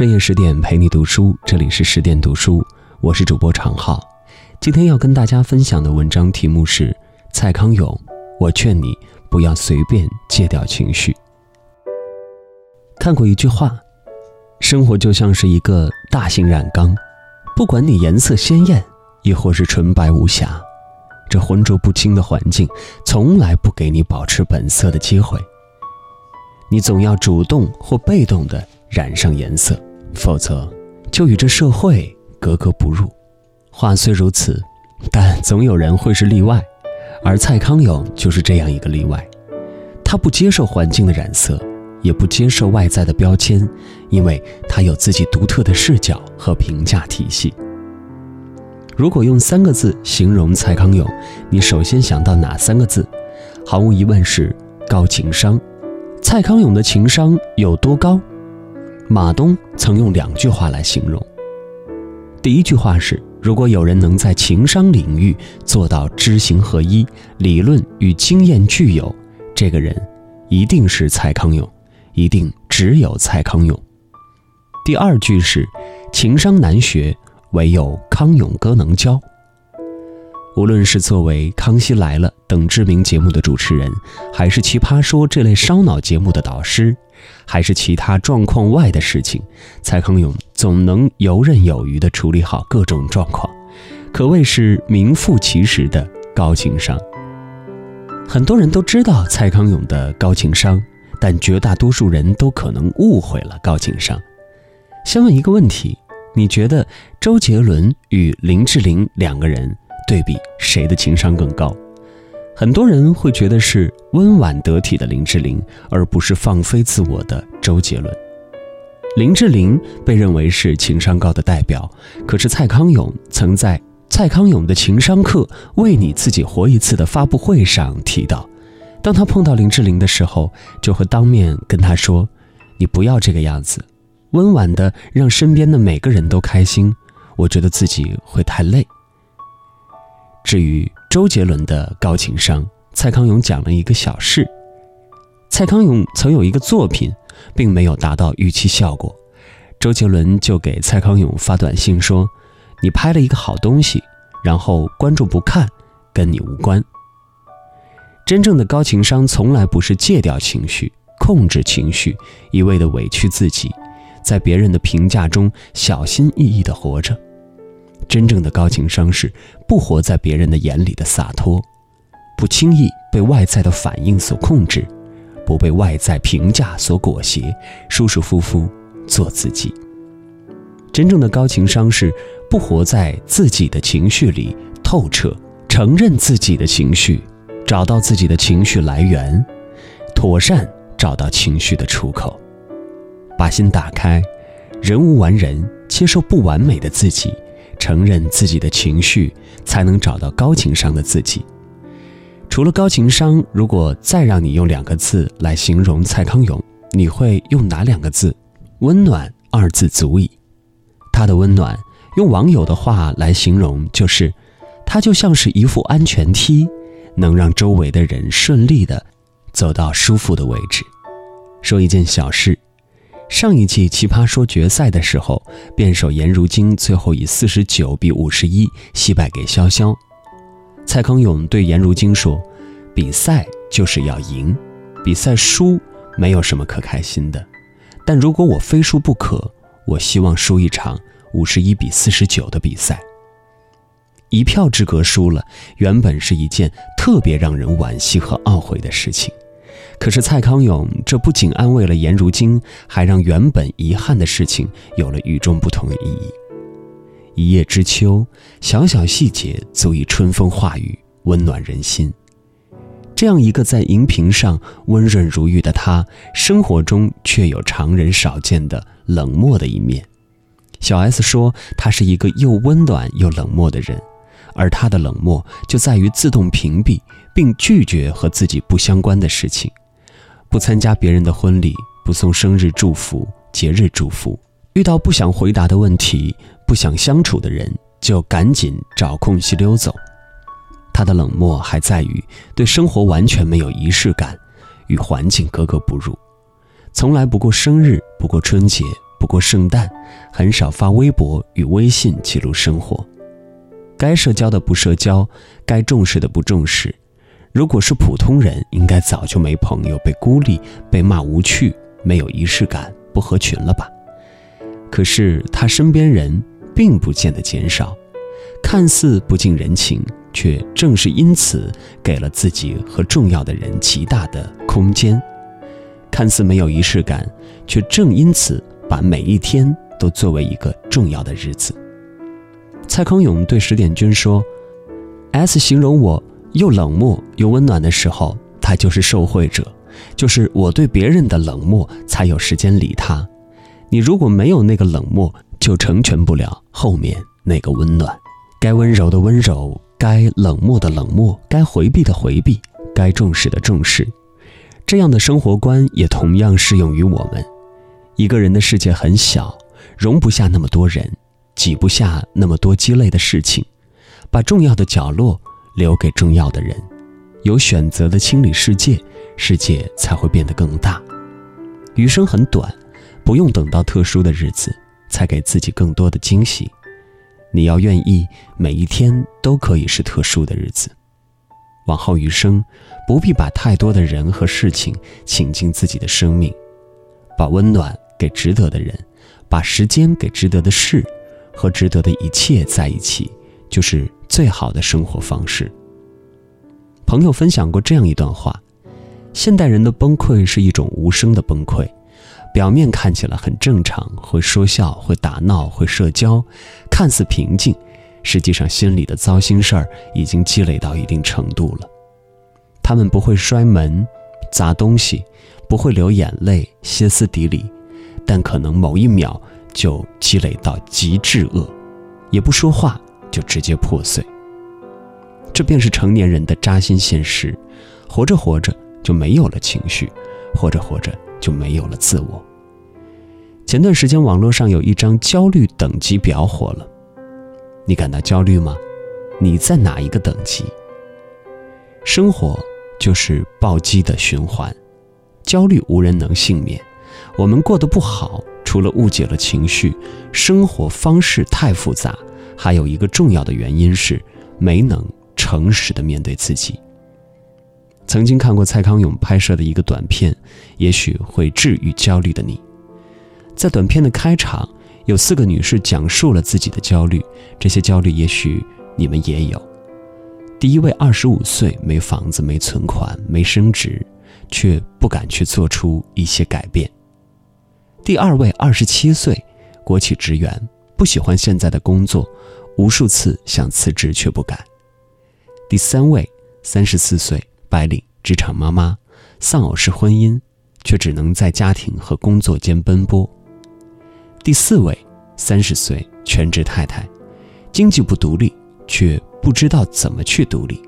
深夜十点陪你读书，这里是十点读书，我是主播常浩。今天要跟大家分享的文章题目是蔡康永。我劝你不要随便戒掉情绪。看过一句话，生活就像是一个大型染缸，不管你颜色鲜艳，亦或是纯白无瑕，这浑浊不清的环境从来不给你保持本色的机会。你总要主动或被动的染上颜色，否则就与这社会格格不入。话虽如此，但总有人会是例外，而蔡康永就是这样一个例外。他不接受环境的染色，也不接受外在的标签，因为他有自己独特的视角和评价体系。如果用三个字形容蔡康永，你首先想到哪三个字？毫无疑问是高情商。蔡康永的情商有多高？马东曾用两句话来形容。第一句话是：如果有人能在情商领域做到知行合一，理论与经验具有，这个人一定是蔡康永，一定只有蔡康永。第二句是：情商难学，唯有康永哥能教。无论是作为《康熙来了》等知名节目的主持人，还是《奇葩说》这类烧脑节目的导师，还是其他状况外的事情，蔡康永总能游刃有余地处理好各种状况，可谓是名副其实的高情商。很多人都知道蔡康永的高情商，但绝大多数人都可能误会了高情商。先问一个问题：你觉得周杰伦与林志玲两个人？对比谁的情商更高？很多人会觉得是温婉得体的林志玲，而不是放飞自我的周杰伦。林志玲被认为是情商高的代表，可是蔡康永曾在《蔡康永的情商课：为你自己活一次》的发布会上提到，当他碰到林志玲的时候，就会当面跟她说：“你不要这个样子，温婉的让身边的每个人都开心，我觉得自己会太累。”至于周杰伦的高情商，蔡康永讲了一个小事。蔡康永曾有一个作品，并没有达到预期效果，周杰伦就给蔡康永发短信说：“你拍了一个好东西，然后观众不看，跟你无关。”真正的高情商从来不是戒掉情绪、控制情绪，一味的委屈自己，在别人的评价中小心翼翼的活着。真正的高情商是不活在别人的眼里的洒脱，不轻易被外在的反应所控制，不被外在评价所裹挟，舒舒服服做自己。真正的高情商是不活在自己的情绪里，透彻承认自己的情绪，找到自己的情绪来源，妥善找到情绪的出口，把心打开，人无完人，接受不完美的自己。承认自己的情绪，才能找到高情商的自己。除了高情商，如果再让你用两个字来形容蔡康永，你会用哪两个字？温暖二字足矣。他的温暖，用网友的话来形容，就是他就像是一副安全梯，能让周围的人顺利的走到舒服的位置。说一件小事。上一季《奇葩说》决赛的时候，辩手颜如晶最后以四十九比五十一惜败给潇潇。蔡康永对颜如晶说：“比赛就是要赢，比赛输没有什么可开心的。但如果我非输不可，我希望输一场五十一比四十九的比赛。一票之隔输了，原本是一件特别让人惋惜和懊悔的事情。”可是蔡康永，这不仅安慰了颜如晶，还让原本遗憾的事情有了与众不同的意义。一叶知秋，小小细节足以春风化雨，温暖人心。这样一个在荧屏上温润如玉的他，生活中却有常人少见的冷漠的一面。小 S 说，他是一个又温暖又冷漠的人，而他的冷漠就在于自动屏蔽并拒绝和自己不相关的事情。不参加别人的婚礼，不送生日祝福、节日祝福，遇到不想回答的问题、不想相处的人，就赶紧找空隙溜走。他的冷漠还在于对生活完全没有仪式感，与环境格格不入，从来不过生日，不过春节，不过圣诞，很少发微博与微信记录生活。该社交的不社交，该重视的不重视。如果是普通人，应该早就没朋友，被孤立，被骂无趣，没有仪式感，不合群了吧？可是他身边人并不见得减少，看似不近人情，却正是因此给了自己和重要的人极大的空间。看似没有仪式感，却正因此把每一天都作为一个重要的日子。蔡康永对石点军说：“S 形容我又冷漠又温暖的时候，他就是受惠者，就是我对别人的冷漠才有时间理他。你如果没有那个冷漠，就成全不了后面那个温暖。该温柔的温柔，该冷漠的冷漠，该回避的回避，该重视的重视。”这样的生活观也同样适用于我们。一个人的世界很小，容不下那么多人，挤不下那么多鸡肋的事情。把重要的角落留给重要的人，有选择的清理世界，世界才会变得更大。余生很短，不用等到特殊的日子才给自己更多的惊喜。你要愿意，每一天都可以是特殊的日子。往后余生，不必把太多的人和事情请进自己的生命，把温暖给值得的人，把时间给值得的事，和值得的一切在一起，就是最好的生活方式。朋友分享过这样一段话：现代人的崩溃是一种无声的崩溃，表面看起来很正常，会说笑，会打闹，会社交，看似平静。实际上，心里的糟心事儿已经积累到一定程度了。他们不会摔门、砸东西，不会流眼泪、歇斯底里，但可能某一秒就积累到极致恶，也不说话就直接破碎。这便是成年人的扎心现实：活着活着就没有了情绪，活着活着就没有了自我。前段时间，网络上有一张焦虑等级表火了。你感到焦虑吗？你在哪一个等级？生活就是暴击的循环，焦虑无人能幸免。我们过得不好，除了误解了情绪，生活方式太复杂，还有一个重要的原因是没能诚实的面对自己。曾经看过蔡康永拍摄的一个短片，也许会治愈焦虑的你。在短片的开场。有四个女士讲述了自己的焦虑，这些焦虑也许你们也有。第一位二十五岁，没房子，没存款，没升职，却不敢去做出一些改变。第二位二十七岁，国企职员，不喜欢现在的工作，无数次想辞职却不敢。第三位三十四岁，白领，职场妈妈，丧偶式婚姻，却只能在家庭和工作间奔波。第四位，三十岁全职太太，经济不独立，却不知道怎么去独立。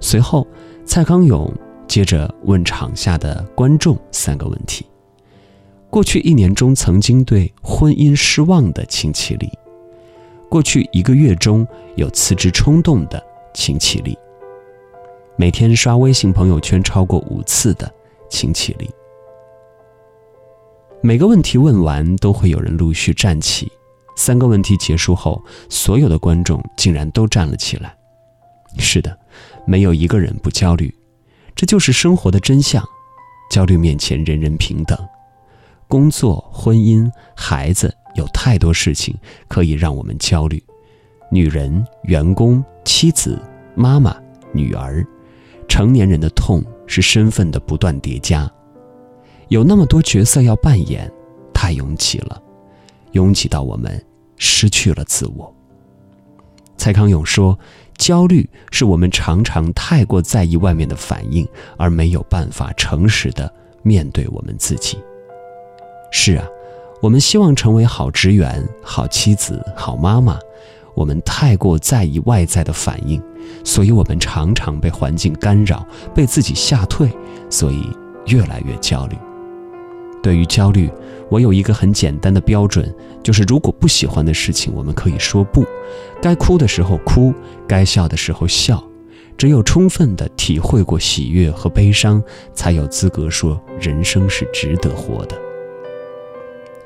随后，蔡康永接着问场下的观众三个问题：过去一年中曾经对婚姻失望的请起立；过去一个月中有辞职冲动的请起立；每天刷微信朋友圈超过五次的请起立。每个问题问完，都会有人陆续站起。三个问题结束后，所有的观众竟然都站了起来。是的，没有一个人不焦虑，这就是生活的真相。焦虑面前，人人平等。工作、婚姻、孩子，有太多事情可以让我们焦虑。女人、员工、妻子、妈妈、女儿，成年人的痛是身份的不断叠加。有那么多角色要扮演，太拥挤了，拥挤到我们失去了自我。蔡康永说：“焦虑是我们常常太过在意外面的反应，而没有办法诚实的面对我们自己。”是啊，我们希望成为好职员、好妻子、好妈妈，我们太过在意外在的反应，所以我们常常被环境干扰，被自己吓退，所以越来越焦虑。对于焦虑，我有一个很简单的标准，就是如果不喜欢的事情，我们可以说不；该哭的时候哭，该笑的时候笑。只有充分的体会过喜悦和悲伤，才有资格说人生是值得活的。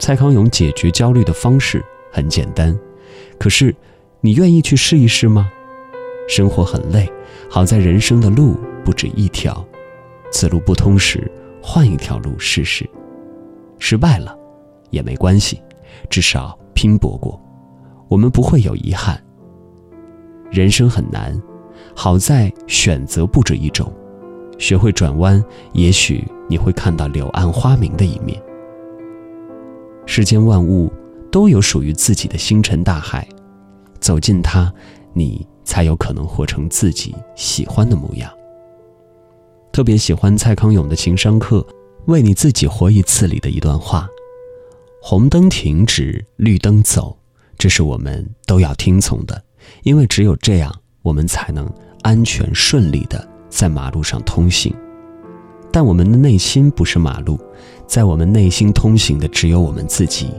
蔡康永解决焦虑的方式很简单，可是你愿意去试一试吗？生活很累，好在人生的路不止一条，此路不通时，换一条路试试。失败了也没关系，至少拼搏过，我们不会有遗憾。人生很难，好在选择不止一种，学会转弯，也许你会看到柳暗花明的一面。世间万物都有属于自己的星辰大海，走进它，你才有可能活成自己喜欢的模样。特别喜欢蔡康永的情商课《为你自己活一次》里的一段话：“红灯停止，绿灯走，这是我们都要听从的。”因为只有这样，我们才能安全顺利的在马路上通行。但我们的内心不是马路，在我们内心通行的只有我们自己。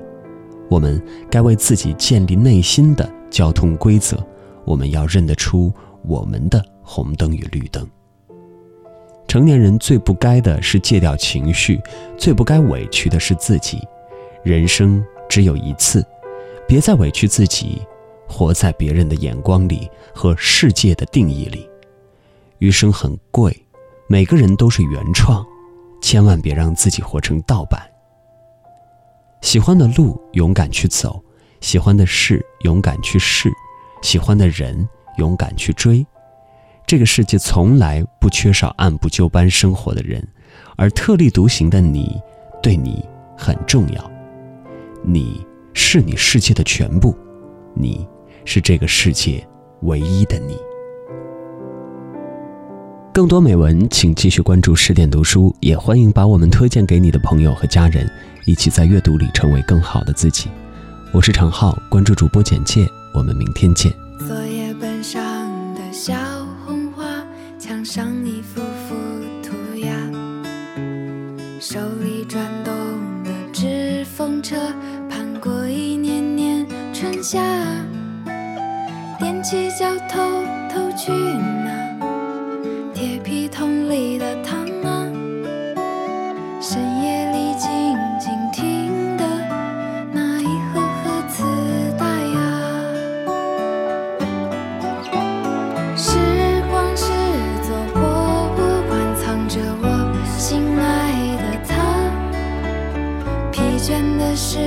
我们该为自己建立内心的交通规则。我们要认得出我们的红灯与绿灯。成年人最不该的是戒掉情绪，最不该委屈的是自己。人生只有一次，别再委屈自己。活在别人的眼光里和世界的定义里，余生很贵，每个人都是原创，千万别让自己活成盗版。喜欢的路勇敢去走，喜欢的事勇敢去试，喜欢的人勇敢去追。这个世界从来不缺少按部就班生活的人，而特立独行的你，对你很重要。你是你世界的全部，你。是这个世界唯一的你。更多美文，请继续关注十点读书，也欢迎把我们推荐给你的朋友和家人，一起在阅读里成为更好的自己。我是常浩，关注主播简介，我们明天见。作业本上的小红花，墙上一幅幅涂鸦，手里转动的纸风车，盼过一年年春夏。踮起脚偷偷去皮桶里的糖啊，深夜里静静听的那一盒盒磁带呀。时光是座博物馆，藏着我心爱的他。疲倦的时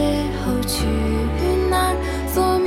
候去那儿做。